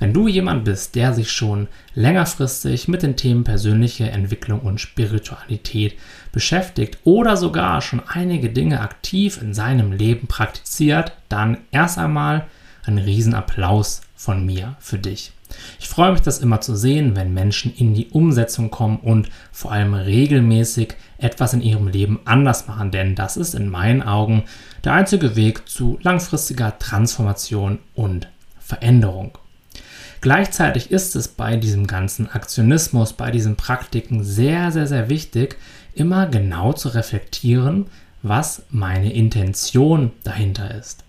Wenn du jemand bist, der sich schon längerfristig mit den Themen persönliche Entwicklung und Spiritualität beschäftigt oder sogar schon einige Dinge aktiv in seinem Leben praktiziert, dann erst einmal ein Riesenapplaus von mir für dich. Ich freue mich, das immer zu sehen, wenn Menschen in die Umsetzung kommen und vor allem regelmäßig etwas in ihrem Leben anders machen, denn das ist in meinen Augen der einzige Weg zu langfristiger Transformation und Veränderung. Gleichzeitig ist es bei diesem ganzen Aktionismus, bei diesen Praktiken sehr, sehr, sehr wichtig, immer genau zu reflektieren, was meine Intention dahinter ist.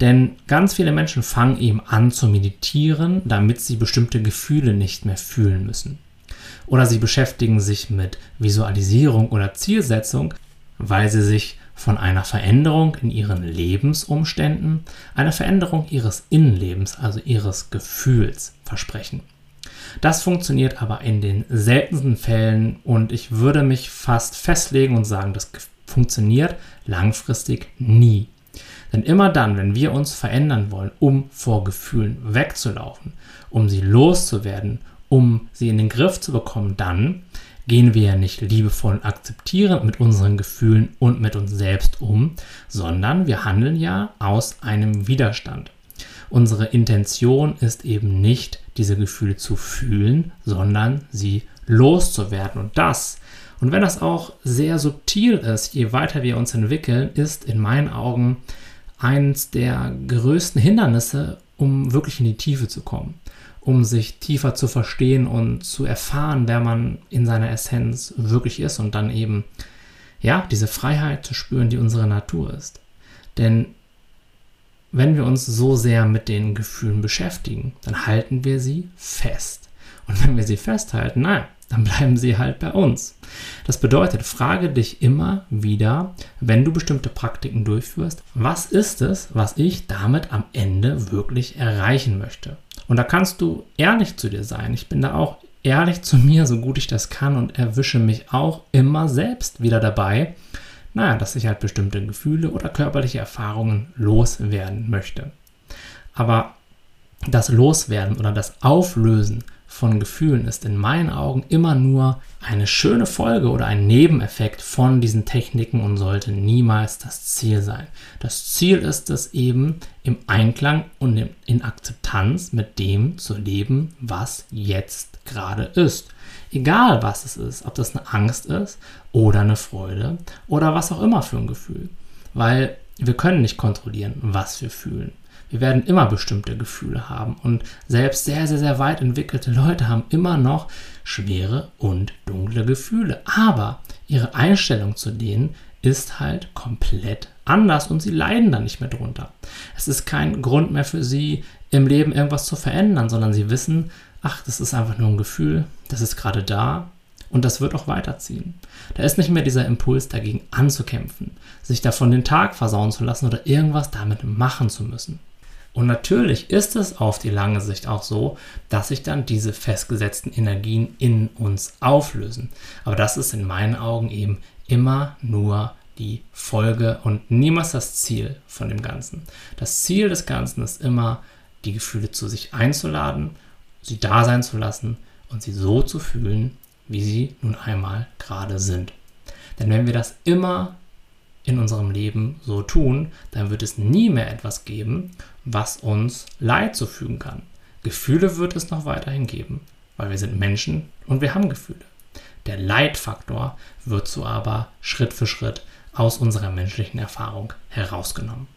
Denn ganz viele Menschen fangen eben an zu meditieren, damit sie bestimmte Gefühle nicht mehr fühlen müssen. Oder sie beschäftigen sich mit Visualisierung oder Zielsetzung, weil sie sich von einer Veränderung in ihren Lebensumständen, einer Veränderung ihres Innenlebens, also ihres Gefühls versprechen. Das funktioniert aber in den seltensten Fällen und ich würde mich fast festlegen und sagen, das funktioniert langfristig nie. Denn immer dann, wenn wir uns verändern wollen, um vor Gefühlen wegzulaufen, um sie loszuwerden, um sie in den Griff zu bekommen, dann gehen wir ja nicht liebevoll und akzeptierend mit unseren Gefühlen und mit uns selbst um, sondern wir handeln ja aus einem Widerstand. Unsere Intention ist eben nicht, diese Gefühle zu fühlen, sondern sie loszuwerden. Und das, und wenn das auch sehr subtil ist, je weiter wir uns entwickeln, ist in meinen Augen eines der größten Hindernisse, um wirklich in die Tiefe zu kommen um sich tiefer zu verstehen und zu erfahren, wer man in seiner Essenz wirklich ist und dann eben, ja, diese Freiheit zu spüren, die unsere Natur ist. Denn wenn wir uns so sehr mit den Gefühlen beschäftigen, dann halten wir sie fest. Und wenn wir sie festhalten, naja, dann bleiben sie halt bei uns. Das bedeutet, frage dich immer wieder, wenn du bestimmte Praktiken durchführst, was ist es, was ich damit am Ende wirklich erreichen möchte? Und da kannst du ehrlich zu dir sein. Ich bin da auch ehrlich zu mir, so gut ich das kann und erwische mich auch immer selbst wieder dabei, naja, dass ich halt bestimmte Gefühle oder körperliche Erfahrungen loswerden möchte. Aber das Loswerden oder das Auflösen von Gefühlen ist in meinen Augen immer nur eine schöne Folge oder ein Nebeneffekt von diesen Techniken und sollte niemals das Ziel sein. Das Ziel ist es eben im Einklang und in Akzeptanz mit dem zu leben, was jetzt gerade ist. Egal was es ist, ob das eine Angst ist oder eine Freude oder was auch immer für ein Gefühl. Weil wir können nicht kontrollieren, was wir fühlen. Wir werden immer bestimmte Gefühle haben und selbst sehr, sehr, sehr weit entwickelte Leute haben immer noch schwere und dunkle Gefühle. Aber ihre Einstellung zu denen ist halt komplett anders und sie leiden dann nicht mehr drunter. Es ist kein Grund mehr für sie, im Leben irgendwas zu verändern, sondern sie wissen, ach, das ist einfach nur ein Gefühl, das ist gerade da und das wird auch weiterziehen. Da ist nicht mehr dieser Impuls dagegen anzukämpfen, sich davon den Tag versauen zu lassen oder irgendwas damit machen zu müssen. Und natürlich ist es auf die lange Sicht auch so, dass sich dann diese festgesetzten Energien in uns auflösen. Aber das ist in meinen Augen eben immer nur die Folge und niemals das Ziel von dem Ganzen. Das Ziel des Ganzen ist immer, die Gefühle zu sich einzuladen, sie da sein zu lassen und sie so zu fühlen, wie sie nun einmal gerade sind. Denn wenn wir das immer in unserem Leben so tun, dann wird es nie mehr etwas geben, was uns Leid zufügen kann. Gefühle wird es noch weiterhin geben, weil wir sind Menschen und wir haben Gefühle. Der Leidfaktor wird so aber Schritt für Schritt aus unserer menschlichen Erfahrung herausgenommen.